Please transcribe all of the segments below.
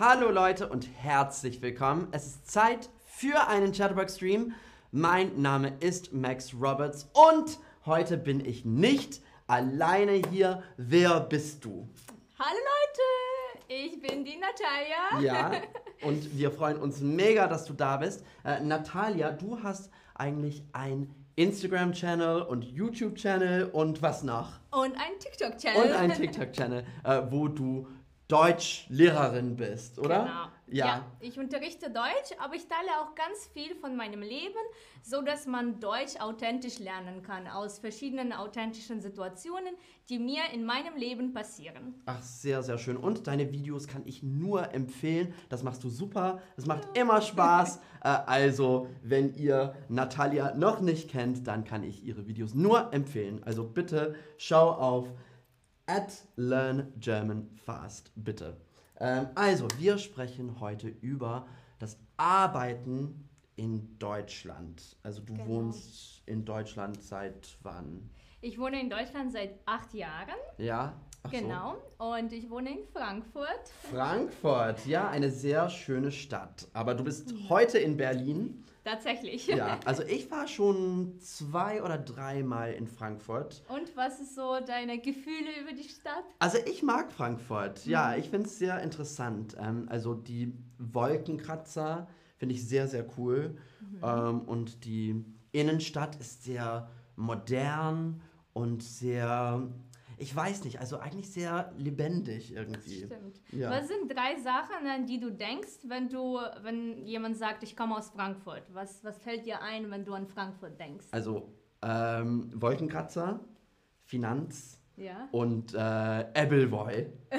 Hallo Leute und herzlich willkommen. Es ist Zeit für einen Chatterbox-Stream. Mein Name ist Max Roberts und heute bin ich nicht alleine hier. Wer bist du? Hallo Leute, ich bin die Natalia. Ja, und wir freuen uns mega, dass du da bist. Äh, Natalia, du hast eigentlich ein Instagram-Channel und YouTube-Channel und was noch? Und ein TikTok-Channel. Und ein TikTok-Channel, äh, wo du Deutschlehrerin bist, oder? Genau. Ja. ja. ich unterrichte Deutsch, aber ich teile auch ganz viel von meinem Leben, so dass man Deutsch authentisch lernen kann aus verschiedenen authentischen Situationen, die mir in meinem Leben passieren. Ach, sehr, sehr schön. Und deine Videos kann ich nur empfehlen. Das machst du super. Es macht immer Spaß. äh, also, wenn ihr Natalia noch nicht kennt, dann kann ich ihre Videos nur empfehlen. Also bitte schau auf at Learn German Fast, bitte. Ähm, also, wir sprechen heute über das Arbeiten in Deutschland. Also, du Genau. wohnst in Deutschland seit wann? Ich wohne in Deutschland seit acht Jahren. Ja? Ach so. genau. Und ich wohne in Frankfurt. Frankfurt, ja, eine sehr schöne Stadt. Aber du bist heute in Berlin. Tatsächlich. Ja, also ich war schon zwei oder dreimal in Frankfurt. Und was ist so deine Gefühle über die Stadt? Also ich mag Frankfurt. Ja, ich finde es sehr interessant. Ähm, also die Wolkenkratzer finde ich sehr, sehr cool. Ähm, und die Innenstadt ist sehr modern und sehr, ich weiß nicht, also eigentlich sehr lebendig irgendwie. Stimmt. Ja. Was sind drei Sachen, an die du denkst, wenn du, wenn jemand sagt, ich komme aus Frankfurt? Was, was fällt dir ein, wenn du an Frankfurt denkst? Also ähm, Wolkenkratzer, Finanz Ja. und äh, Appleboy.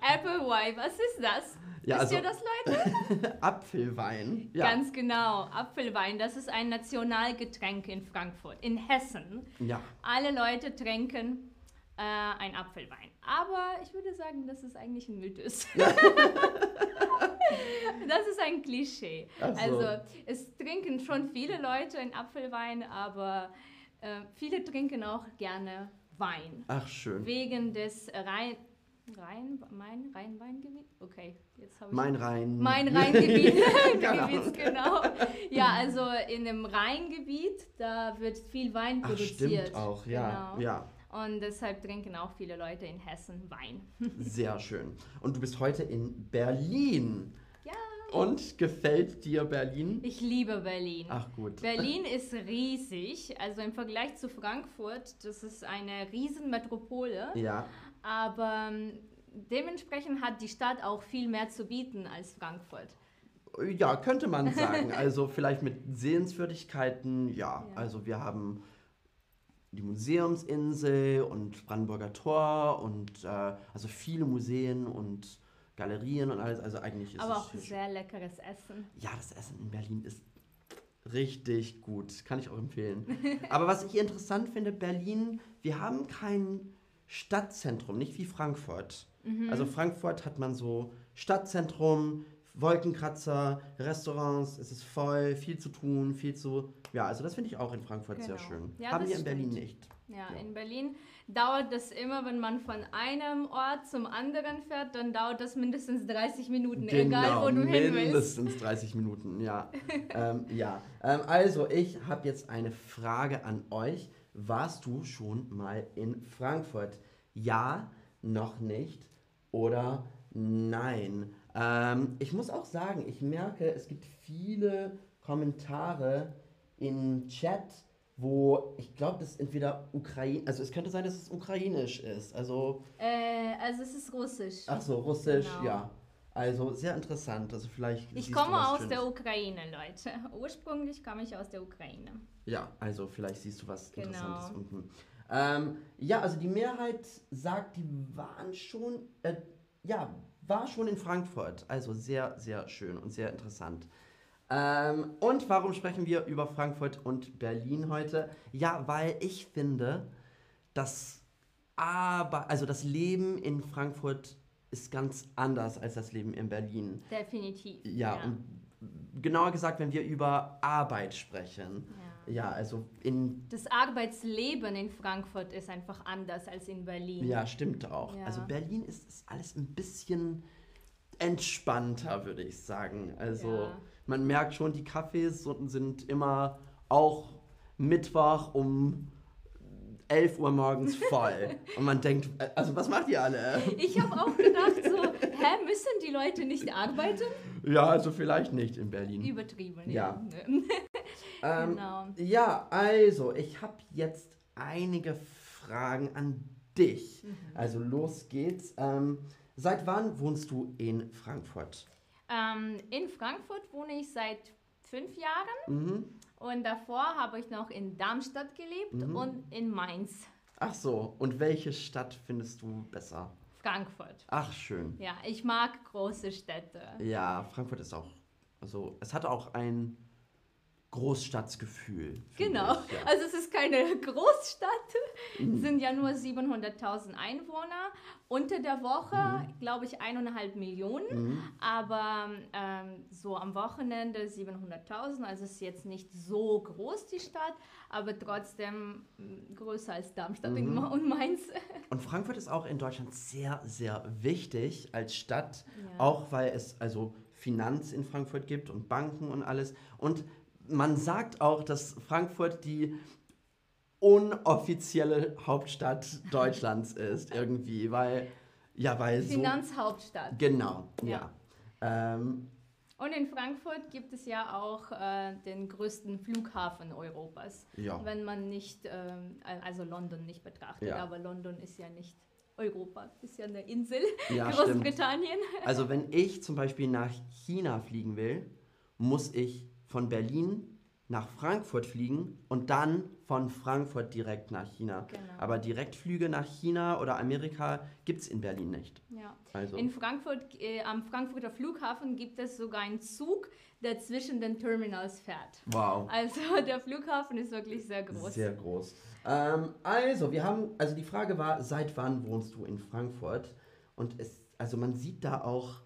Appleboy, was ist das? Ja, Wisst ihr also- das, Leute? Apfelwein. Ja. Ganz genau. Apfelwein, das ist ein Nationalgetränk in Frankfurt, in Hessen. ja. Alle Leute trinken äh, ein Apfelwein. Aber ich würde sagen, dass es eigentlich ein Mythos. das ist ein Klischee. So. Also es trinken schon viele Leute einen Apfelwein, aber äh, viele trinken auch gerne Wein. Ach schön. Wegen des Rhein... Rhein... Mein Rheinweingebiet? Okay, jetzt habe ich... Mein Rhein. Mein Rheingebiet. Genau. Genau. Ja, also in dem Rheingebiet, da wird viel Wein Ach, produziert. stimmt auch, ja. Genau. Ja, Und deshalb trinken auch viele Leute in Hessen Wein. sehr schön. Und du bist heute in Berlin. Ja. Und gefällt dir Berlin? Ich liebe Berlin. Ach gut. Berlin ist riesig, also im Vergleich zu Frankfurt, das ist eine Riesenmetropole, Ja, aber ähm, dementsprechend hat die Stadt auch viel mehr zu bieten als Frankfurt. ja, könnte man sagen. Also vielleicht mit Sehenswürdigkeiten, ja. Ja. Also wir haben die Museumsinsel und Brandenburger Tor und äh, also viele Museen und Galerien und alles. Also eigentlich ist Aber es auch sehr leckeres Essen. Ja, das Essen in Berlin ist richtig gut. Kann ich auch empfehlen. Aber was ich interessant finde, Berlin, wir haben kein Stadtzentrum, nicht wie Frankfurt. Mhm. Also Frankfurt hat man so Stadtzentrum, Wolkenkratzer, Restaurants, es ist voll, viel zu tun, viel zu... Ja, also das finde ich auch in Frankfurt sehr Genau. schön. Ja, haben wir in Berlin stimmt. nicht. Ja, Ja. in Berlin dauert das immer, wenn man von einem Ort zum anderen fährt, dann dauert das mindestens 30 Minuten, egal wo du hin willst. Genau, mindestens 30 Minuten, ja. ähm, ja. Ähm, also, ich habe jetzt eine Frage an euch. Warst du schon mal in Frankfurt? Ja, noch nicht oder nein? Ähm, ich muss auch sagen, ich merke, es gibt viele Kommentare im Chat, wo ich glaube, das entweder Ukraine, also es könnte sein, dass es ukrainisch ist. Also Äh, also es ist russisch. Ach so, Russisch, Genau. ja. Also sehr interessant. Also vielleicht. ich komme aus Schönes. der Ukraine, Leute. Ursprünglich komme ich aus der Ukraine. Ja, also vielleicht siehst du was Genau. Interessantes unten. Ähm, ja, also die Mehrheit sagt, die waren schon, äh, ja, war schon in Frankfurt. Also sehr, sehr schön und sehr interessant. Ähm, und warum sprechen wir über Frankfurt und Berlin heute? Ja, weil ich finde, dass aber, also das Leben in Frankfurt ist ganz anders als das Leben in Berlin. Definitiv. Ja, und genauer gesagt, wenn wir über Arbeit sprechen. Ja, also in. Das Arbeitsleben in Frankfurt ist einfach anders als in Berlin. Ja, stimmt auch. Ja. Also Berlin ist, ist alles ein bisschen. entspannter, würde ich sagen. Also Ja. man merkt schon, die Cafés sind immer auch Mittwoch um 11 Uhr morgens voll. Und man denkt, äh, also was macht ihr alle? Ich habe auch gedacht so, hä, müssen die Leute nicht arbeiten? Ja, also vielleicht nicht in Berlin. Übertrieben, Ja. ja. Ähm, genau. Ja, also, ich habe jetzt einige Fragen an dich. Mhm. Also, los geht's. Ähm, seit wann wohnst du in Frankfurt? Ähm, in Frankfurt wohne ich seit fünf Jahren Mhm. und davor habe ich noch in Darmstadt gelebt Mhm. und in Mainz, Ach so, und welche Stadt findest du besser? Frankfurt. Ach, schön. Ja, ich mag große Städte. Ja, Frankfurt ist auch, also, es hat auch ein Großstadtgefühl. Genau, ich, ja. also es ist keine Großstadt, Mhm. es sind ja nur 700.000 Einwohner. Unter der Woche, glaube ich, eineinhalb Millionen, Mhm. aber ähm, so am Wochenende 700.000, also es ist jetzt nicht so groß die Stadt, aber trotzdem mm, größer als Darmstadt Mhm. und Mainz. Und Frankfurt ist auch in Deutschland sehr, sehr wichtig als Stadt, Ja. auch weil es also Finanz in Frankfurt gibt und Banken und alles. Und man sagt auch, dass Frankfurt die unoffizielle Hauptstadt Deutschlands ist, irgendwie, weil, ja, weil so. Finanzhauptstadt. Genau, ja. Ja. Ähm, Und in Frankfurt gibt es ja auch äh, den größten Flughafen Europas. ja. Wenn man nicht, ähm, also London nicht betrachtet, Ja. aber London ist ja nicht Europa, ist ja eine Insel, ja, stimmt. Großbritannien. Also wenn ich zum Beispiel nach China fliegen will, muss ich von Berlin nach Frankfurt fliegen und dann von Frankfurt direkt nach China. Genau. Aber Direktflüge nach China oder Amerika gibt es in Berlin nicht. Ja. Also In Frankfurt, äh, am Frankfurter Flughafen gibt es sogar einen Zug, der zwischen den Terminals fährt. wow. Also der Flughafen ist wirklich sehr groß. Sehr groß. Ähm, also, wir haben, also die Frage war, seit wann wohnst du in Frankfurt? Und es, also man sieht da auch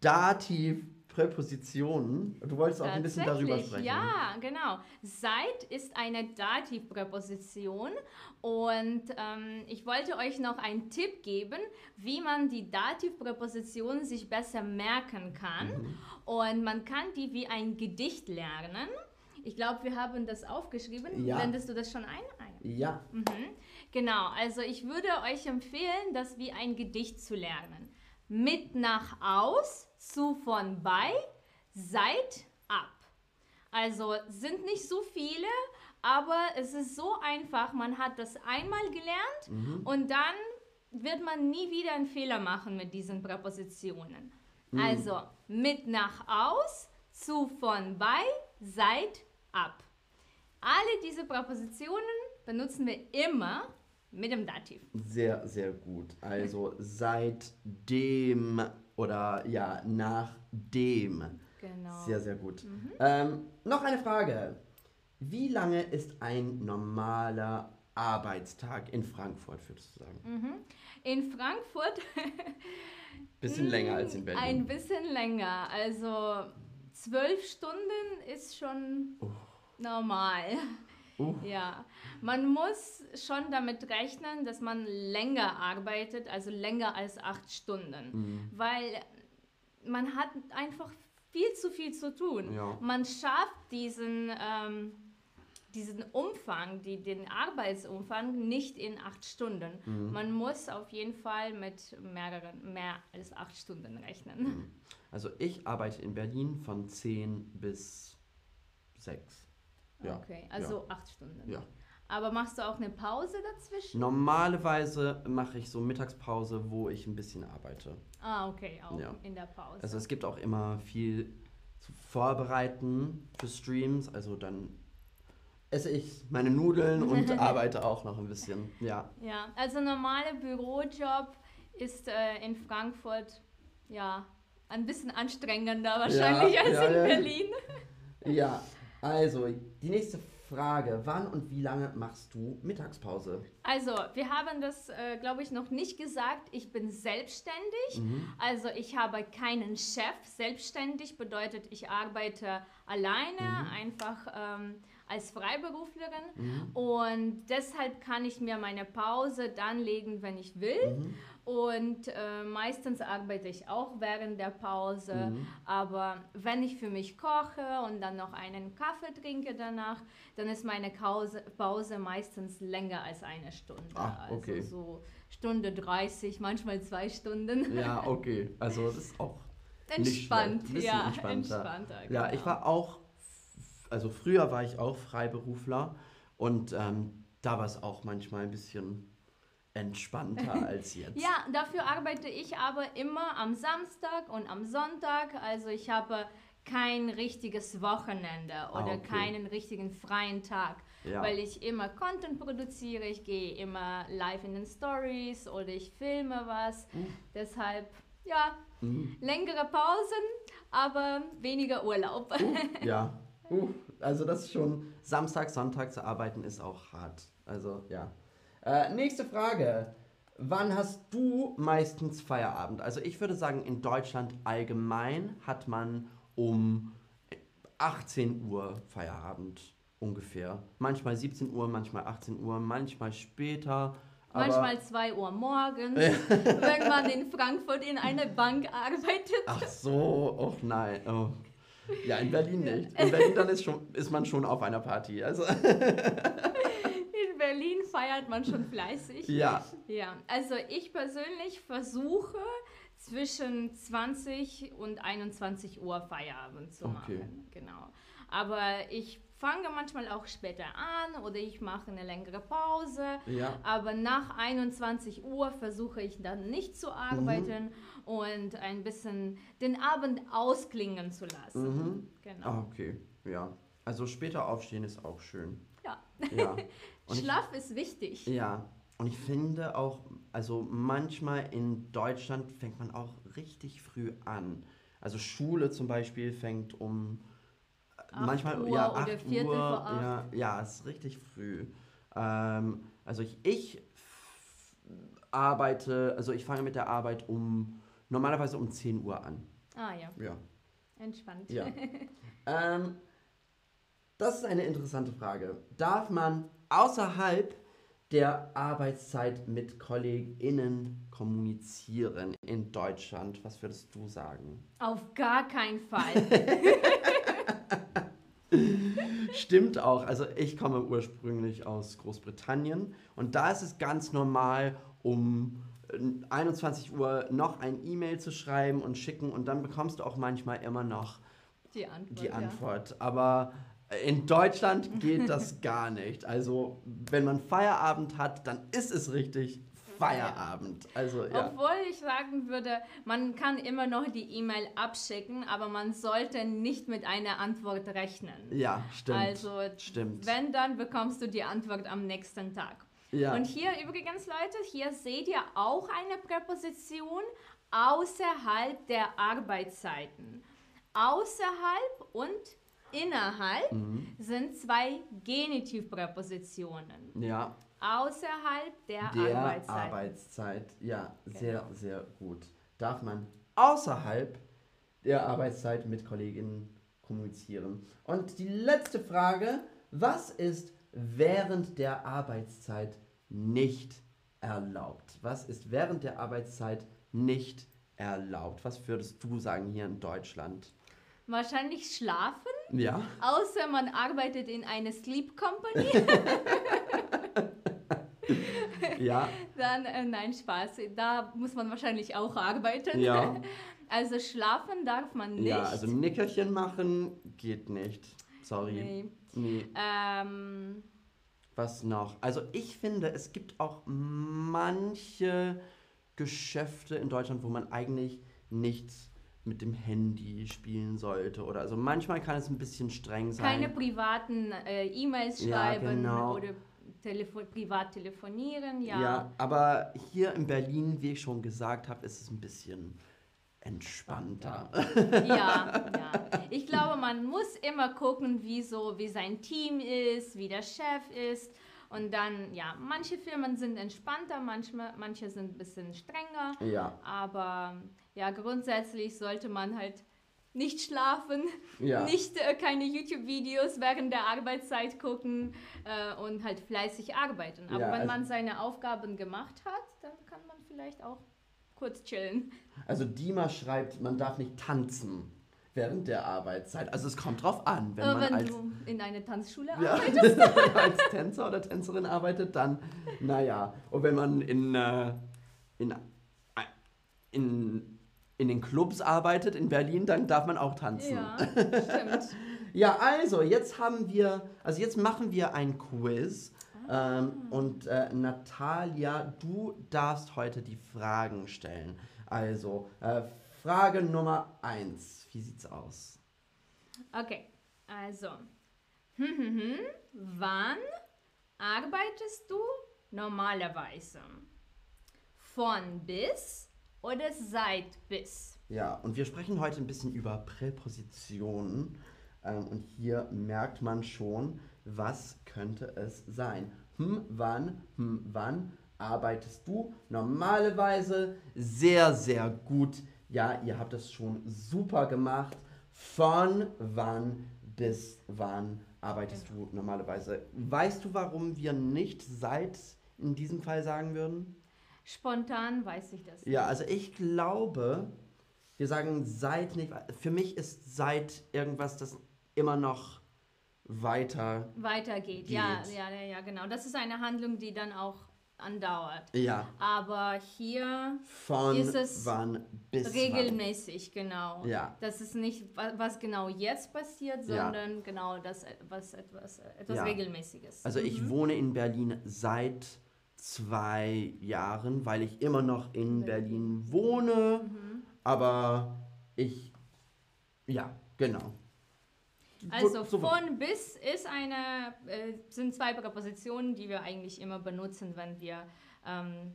Dativ, Präpositionen. Du wolltest auch ein bisschen darüber sprechen. Ja, genau. Seit ist eine Dativpräposition und ähm, ich wollte euch noch einen Tipp geben, wie man die Dativpräposition sich besser merken kann. Mhm. Und man kann die wie ein Gedicht lernen. Ich glaube, wir haben das aufgeschrieben. Ja. Blendest du das schon ein? ein? Ja, Mhm. Genau, also ich würde euch empfehlen, das wie ein Gedicht zu lernen. Mit nach aus, zu von bei, seit ab. Also sind nicht so viele, aber es ist so einfach. Man hat das einmal gelernt Mhm. und dann wird man nie wieder einen Fehler machen mit diesen Präpositionen. Mhm. Also mit nach aus, zu von bei, seit ab. Alle diese Präpositionen benutzen wir immer mit dem Dativ. Sehr, sehr gut. Also seitdem oder ja, nachdem. Genau. Sehr, sehr gut. Ähm, noch eine Frage. Wie lange ist ein normaler Arbeitstag in Frankfurt, würdest du sagen? Mhm. In Frankfurt Bisschen länger als in Berlin. ein bisschen länger. Also zwölf Stunden ist schon normal. Uh. Ja, man muss schon damit rechnen, dass man länger arbeitet, also länger als acht Stunden, Mhm. weil man hat einfach viel zu viel zu tun. Ja. Man schafft diesen, ähm, diesen Umfang, die, den Arbeitsumfang nicht in acht Stunden. Mhm. Man muss auf jeden Fall mit mehreren, mehr als acht Stunden rechnen. Also ich arbeite in Berlin von 10 bis 6. Ja. Okay, also acht Stunden. Ja. Aber machst du auch eine Pause dazwischen? Normalerweise mache ich so Mittagspause, wo ich ein bisschen arbeite. Ah, okay, auch Ja. in der Pause. Also es gibt auch immer viel zu vorbereiten für Streams. Also dann esse ich meine Nudeln und arbeite auch noch ein bisschen. Ja. ja, also normaler Bürojob ist äh, in Frankfurt ja ein bisschen anstrengender wahrscheinlich Ja, als ja, in ja. Berlin. Ja, also die nächste Frage. Wann und wie lange machst du Mittagspause? Also, wir haben das, äh, glaube ich, noch nicht gesagt. Ich bin selbstständig. Mhm. Also, ich habe keinen Chef. Selbstständig bedeutet, ich arbeite alleine, Mhm. einfach ähm, als Freiberuflerin. Mhm. Und deshalb kann ich mir meine Pause dann legen, wenn ich will. Und äh, meistens arbeite ich auch während der Pause. Mhm. Aber wenn ich für mich koche und dann noch einen Kaffee trinke danach, dann ist meine Pause, Pause meistens länger als eine Stunde. Ah, okay. Also so Stunde 30, manchmal zwei Stunden. Ja, okay. Also das ist auch nicht. Entspannt, bisschen ja, entspannter. entspannter. Ja, genau. ich war auch, also früher war ich auch Freiberufler und ähm, da war es auch manchmal ein bisschen entspannter als jetzt. Ja, dafür arbeite ich aber immer am Samstag und am Sonntag. Also ich habe kein richtiges Wochenende oder Ah, okay. keinen richtigen freien Tag, Ja. weil ich immer Content produziere. Ich gehe immer live in den Stories oder ich filme was. Deshalb, ja, Mhm. längere Pausen, aber weniger Urlaub. Ja. Uh, also das ist schon Samstag, Sonntag zu arbeiten ist auch hart. Also ja. Äh, nächste Frage. Wann hast du meistens Feierabend? Also ich würde sagen, in Deutschland allgemein hat man um 18 Uhr Feierabend ungefähr. Manchmal 17 Uhr, manchmal 18 Uhr, manchmal später. Manchmal 2 Uhr morgens, wenn man in Frankfurt in einer Bank arbeitet. Ach so, oh nein. Oh. Ja, in Berlin nicht. In Berlin dann ist, schon, ist man schon auf einer Party. Also, feiert man schon fleißig. ja. Ja, also ich persönlich versuche zwischen 20 und 21 Uhr Feierabend zu Okay. machen. Genau. Aber ich fange manchmal auch später an oder ich mache eine längere Pause. Ja. Aber nach 21 Uhr versuche ich dann nicht zu arbeiten Mhm. und ein bisschen den Abend ausklingen zu lassen. Mhm. Genau. Ah, okay. Ja. Also später aufstehen ist auch schön. Ja. Ja. Und ich, Schlaf ist wichtig. ja. Und ich finde auch, also manchmal in Deutschland fängt man auch richtig früh an. Also Schule zum Beispiel fängt um Acht manchmal Uhr ja oder 8 Viertel Uhr. Ja, ja, ist richtig früh. Ähm, also ich, ich arbeite, also ich fange mit der Arbeit um normalerweise um 10 Uhr an. Ah ja, Ja. entspannt. Ja. ähm, das ist eine interessante Frage. Darf man außerhalb der Arbeitszeit mit KollegInnen kommunizieren in Deutschland? Was würdest du sagen? Auf gar keinen Fall. Stimmt auch. Also ich komme ursprünglich aus Großbritannien und da ist es ganz normal, um äh, 21 Uhr noch ein E-Mail zu schreiben und schicken und dann bekommst du auch manchmal immer noch Die Antwort. die ja. Antwort. Aber in Deutschland geht das gar nicht. Also wenn man Feierabend hat, dann ist es richtig Feierabend. Also ja. Obwohl ich sagen würde, man kann immer noch die E-Mail abschicken, aber man sollte nicht mit einer Antwort rechnen. Ja, stimmt. Also, stimmt. wenn, dann bekommst du die Antwort am nächsten Tag. ja. Und hier übrigens, Leute, hier seht ihr auch eine Präposition außerhalb der Arbeitszeiten. Außerhalb und innerhalb Mhm. sind zwei Genitivpräpositionen. ja. Außerhalb der, Der Arbeitszeiten. Arbeitszeit. Ja, sehr, Genau. sehr gut. Darf man außerhalb der Arbeitszeit mit Kolleginnen kommunizieren? Und die letzte Frage, was ist während der Arbeitszeit nicht erlaubt? Was ist während der Arbeitszeit nicht erlaubt? Was würdest du sagen hier in Deutschland? Wahrscheinlich schlafen, Ja, außer man arbeitet in einer Sleep Company. ja, Dann, äh, nein, Spaß. Da muss man wahrscheinlich auch arbeiten. ja. Also schlafen darf man nicht. Ja, also Nickerchen machen geht nicht. Sorry. nee. Nee. ähm, Was noch? Also ich finde, es gibt auch manche Geschäfte in Deutschland, wo man eigentlich nicht mit dem Handy spielen sollte. Oder also manchmal kann es ein bisschen streng sein. keine privaten äh, E-Mails Ja, schreiben genau. oder telefo privat telefonieren, ja. ja, aber hier in Berlin, wie ich schon gesagt habe, ist es ein bisschen entspannter. Ja, ja. Ich glaube, man muss immer gucken, wie so, wie sein Team ist, wie der Chef ist. Und dann, ja, manche Firmen sind entspannter, manchmal, manche sind ein bisschen strenger. Ja, Aber ja, grundsätzlich sollte man halt nicht schlafen, ja. nicht äh, keine YouTube-Videos während der Arbeitszeit gucken äh, und halt fleißig arbeiten. Aber Ja, wenn also- man seine Aufgaben gemacht hat, dann kann man vielleicht auch kurz chillen. Also Dima schreibt, man darf nicht tanzen während der Arbeitszeit. Also es kommt drauf an, wenn man wenn als, du in einer Tanzschule ja, arbeitest. als Tänzer oder Tänzerin arbeitet, dann naja. Und wenn man in, äh, in, äh, in, in den Clubs arbeitet in Berlin, dann darf man auch tanzen. Ja, stimmt. Ja, also jetzt haben wir, also jetzt machen wir ein Quiz. Ähm, und äh, Natalia, du darfst heute die Fragen stellen. Also, äh, Frage Nummer eins. Wie sieht's aus? Okay, also. Hm, hm, hm. Wann arbeitest du normalerweise? Von bis oder seit bis? Ja, und wir sprechen heute ein bisschen über Präpositionen. Ähm, und hier merkt man schon, was könnte es sein? Hm, wann, hm, wann arbeitest du normalerweise sehr, sehr gut? Ja, ihr habt es schon super gemacht. Von wann bis wann arbeitest du normalerweise? Weißt du, warum wir nicht seit in diesem Fall sagen würden? Spontan weiß ich das. Ja, also ich glaube, wir sagen seit nicht. Für mich ist seit irgendwas, das immer noch weiter. Weitergeht. Geht. ja, ja, ja, genau. Das ist eine Handlung, die dann auch andauert. Ja, Aber hier von Ist es wann bis regelmäßig, genau. Ja. Das ist nicht, wa- was genau jetzt passiert, Ja. sondern genau das, was etwas, etwas Ja. Regelmäßiges. wann. Also ich wohne in Berlin seit zwei Jahren, weil ich immer noch in Berlin wohne. Mhm. Aber ich. Ja, genau. Also So- von bis ist eine, äh, sind zwei Präpositionen, die wir eigentlich immer benutzen, wenn wir ähm,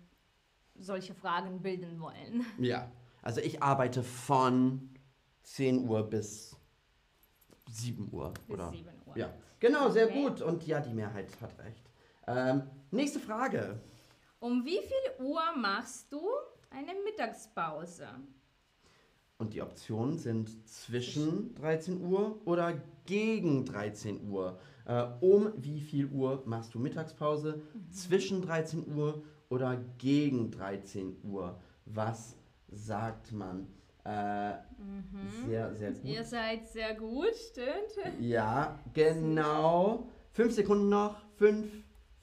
solche Fragen bilden wollen. Ja, also ich arbeite von 10 Uhr bis 7 Uhr. Bis oder? 7 Uhr. Ja, genau, sehr Okay. gut. Und ja, die Mehrheit hat recht. Ähm, nächste Frage. Um wie viel Uhr machst du eine Mittagspause? Und die Optionen sind zwischen 13 Uhr oder gegen 13 Uhr. Äh, um wie viel Uhr machst du Mittagspause? Zwischen 13 Uhr oder gegen 13 Uhr? Was sagt man? Äh, Sehr, sehr gut. Ihr seid sehr gut, stimmt? Ja, genau. Fünf Sekunden noch. Fünf,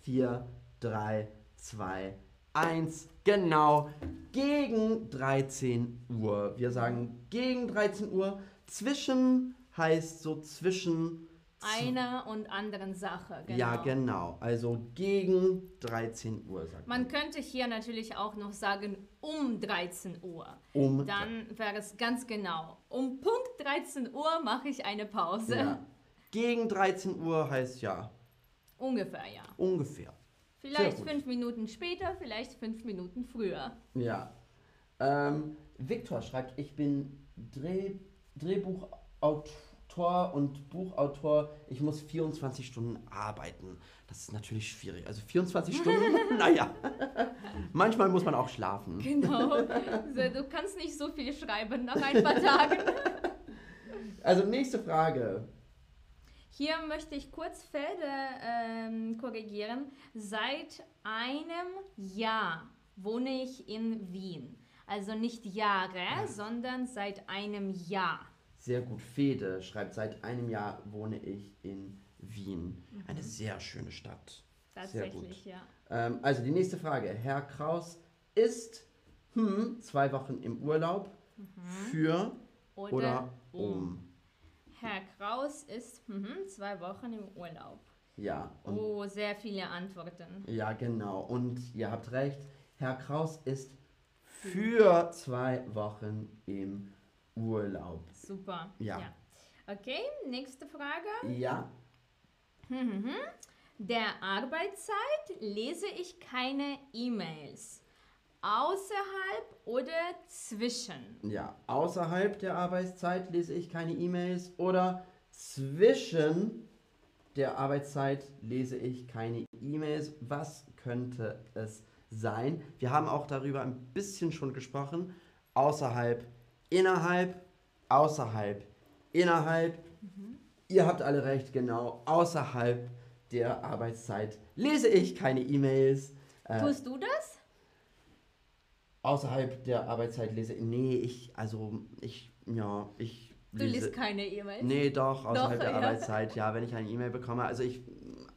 vier, drei, zwei, eins. Genau. Gegen 13 Uhr. Wir sagen gegen 13 Uhr. Zwischen heißt so zwischen. Einer und anderen Sache, genau. Ja, genau. Also gegen 13 Uhr sagt man. Man könnte hier natürlich auch noch sagen um 13 Uhr. Um. Dann wäre es ganz genau. Um Punkt 13 Uhr mache ich eine Pause. ja. Gegen 13 Uhr heißt ja Ungefähr, ja. ungefähr. Vielleicht fünf Minuten später, vielleicht fünf Minuten früher. Ja. Ähm, Viktor schreibt, ich bin Dreh, Drehbuchautor und Buchautor. Ich muss 24 Stunden arbeiten. Das ist natürlich schwierig. Also 24 Stunden, naja. Manchmal muss man auch schlafen. Genau. So, du kannst nicht so viel schreiben nach ein paar Tagen. Also nächste Frage. Hier möchte ich kurz Felder ähm, korrigieren. Seit einem Jahr wohne ich in Wien. Also nicht Jahre, sondern seit einem Jahr. Sehr gut. Fede schreibt, seit einem Jahr wohne ich in Wien. Eine sehr schöne Stadt. Sehr gut. Tatsächlich, ja. Ähm, also die nächste Frage. Herr Kraus ist hm, zwei Wochen im Urlaub für Oder, oder um. um. Herr Kraus ist mhm, zwei Wochen im Urlaub. Ja, Oh, sehr viele Antworten. ja, genau. Und ihr habt recht, Herr Kraus ist für zwei Wochen im Urlaub. Super. Ja. Okay, nächste Frage. Ja, Der Arbeitszeit lese ich keine E-Mails. Außerhalb oder zwischen? ja. Außerhalb der Arbeitszeit lese ich keine E-Mails oder zwischen der Arbeitszeit lese ich keine E-Mails. Was könnte es sein? Wir haben auch darüber ein bisschen schon gesprochen. Außerhalb, innerhalb, außerhalb, innerhalb. Ihr habt alle recht, genau. Außerhalb der Arbeitszeit lese ich keine E-Mails. Äh, Tust du das? Außerhalb der Arbeitszeit lese. Nee, ich, also ich, ja, ich Du liest keine E-Mails? Nee, doch, außerhalb Doch, der ja. Arbeitszeit, ja, wenn ich eine E-Mail bekomme. Also ich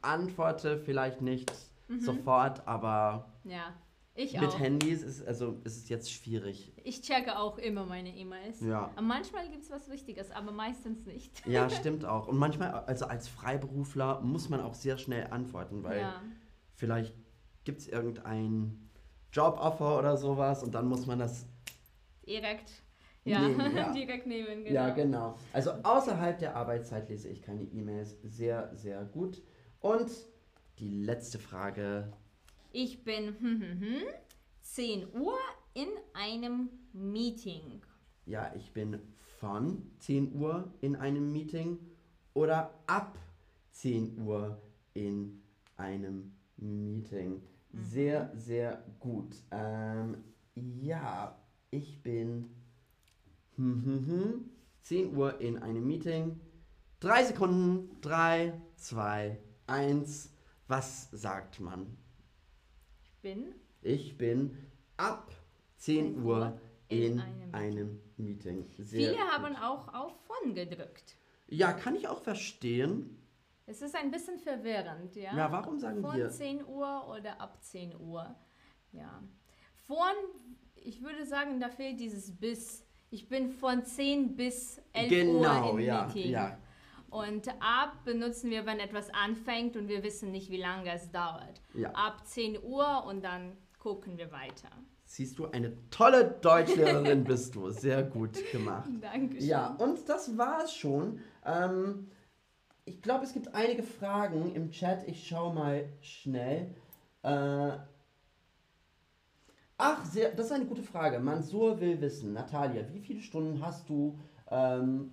antworte vielleicht nicht Mhm. sofort, aber Ja, ich mit auch. Handys ist, also, ist es jetzt schwierig. Ich checke auch immer meine E-Mails. Ja. Aber manchmal gibt es was Wichtiges, aber meistens nicht. Ja, stimmt auch. Und manchmal, also als Freiberufler, muss man auch sehr schnell antworten, weil ja. vielleicht gibt es irgendein Joboffer oder sowas und dann muss man das. Direkt. Ja, Nehmen, ja. direkt nehmen, genau. Ja, genau. Also außerhalb der Arbeitszeit lese ich keine E-Mails. Sehr, sehr gut. Und die letzte Frage. Ich bin hm, hm, hm, 10 Uhr in einem Meeting. Ja, ich bin von 10 Uhr in einem Meeting oder ab 10 Uhr in einem Meeting. Sehr, sehr gut. Ähm, ja, ich bin hm, hm, hm, 10 Uhr in einem Meeting. Drei Sekunden. Drei, zwei, eins. Was sagt man? Ich bin Ich bin ab 10 10 Uhr Uhr in, in einem, einem Meeting. Sehr Viele gut. haben auch auf von gedrückt. Ja, kann ich auch verstehen. Es ist ein bisschen verwirrend, ja. Ja, warum sagen Von wir- 10 Uhr oder ab 10 Uhr. Ja. Von, ich würde sagen, da fehlt dieses bis. Ich bin von 10 bis 11 genau, Uhr im ja, Meeting. ja. Und ab benutzen wir, wenn etwas anfängt und wir wissen nicht, wie lange es dauert. Ja. Ab 10 Uhr und dann gucken wir weiter. Siehst du, eine tolle Deutschlehrerin bist du. Sehr gut gemacht. Dankeschön. Ja, und das war's schon. Ähm, ich glaube, es gibt einige Fragen im Chat. Ich schaue mal schnell. Äh, ach, sehr, das ist eine gute Frage. Mansur will wissen, Natalia, wie viele Stunden hast du ähm,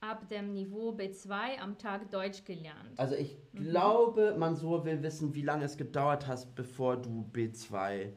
Ab dem Niveau B2 am Tag Deutsch gelernt. Also ich Mhm. glaube, Mansur will wissen, wie lange es gedauert hast, bevor du B2.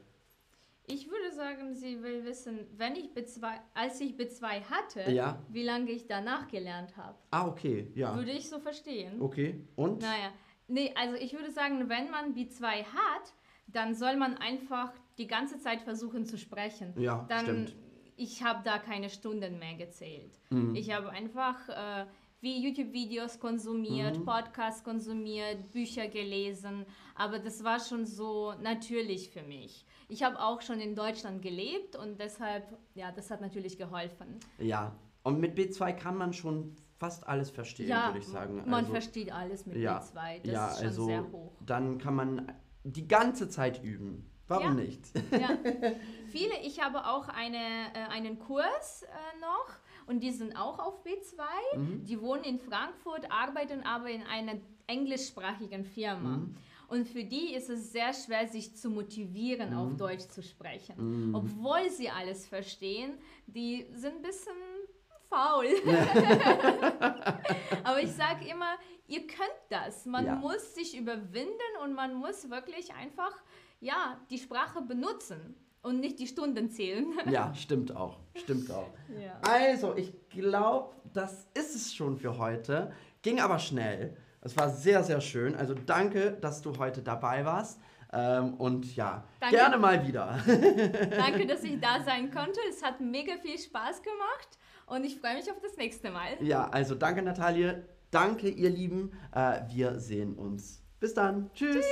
Ich würde sagen, sie will wissen, wenn ich B2, als ich B2 hatte, Ja. wie lange ich danach gelernt habe. Ah, okay, ja. Würde ich so verstehen. Okay. Und? Naja, nee, also ich würde sagen, wenn man B2 hat, dann soll man einfach die ganze Zeit versuchen zu sprechen. Ja, dann, stimmt. Ich habe da keine Stunden mehr gezählt. Mhm. Ich habe einfach äh, wie YouTube-Videos konsumiert, Mhm. Podcasts konsumiert, Bücher gelesen, aber das war schon so natürlich für mich. Ich habe auch schon in Deutschland gelebt und deshalb, ja, das hat natürlich geholfen. Ja. Und mit B2 kann man schon fast alles verstehen, ja, würde ich sagen. man also, versteht alles mit ja, B2, das ja, ist schon also sehr hoch. dann kann man die ganze Zeit üben. Warum Ja. nicht? Ja. Viele, ich habe auch eine, äh, einen Kurs äh, noch und die sind auch auf B2. Mhm. Die wohnen in Frankfurt, arbeiten aber in einer englischsprachigen Firma. Mhm. Und für die ist es sehr schwer, sich zu motivieren, Mhm. auf Deutsch zu sprechen. Obwohl sie alles verstehen, die sind ein bisschen faul. Aber ich sage immer, ihr könnt das. Man Ja. muss sich überwinden und man muss wirklich einfach ja, die Sprache benutzen und nicht die Stunden zählen. Ja, stimmt auch. Stimmt auch. Ja. Also, ich glaube, das ist es schon für heute. Ging aber schnell. Es war sehr, sehr schön. Also danke, dass du heute dabei warst. Ähm, und ja, Danke. gerne mal wieder. Danke, dass ich da sein konnte. Es hat mega viel Spaß gemacht und ich freue mich auf das nächste Mal. Ja, also danke, Natalie. Danke, ihr Lieben. Äh, wir sehen uns. Bis dann. Tschüss.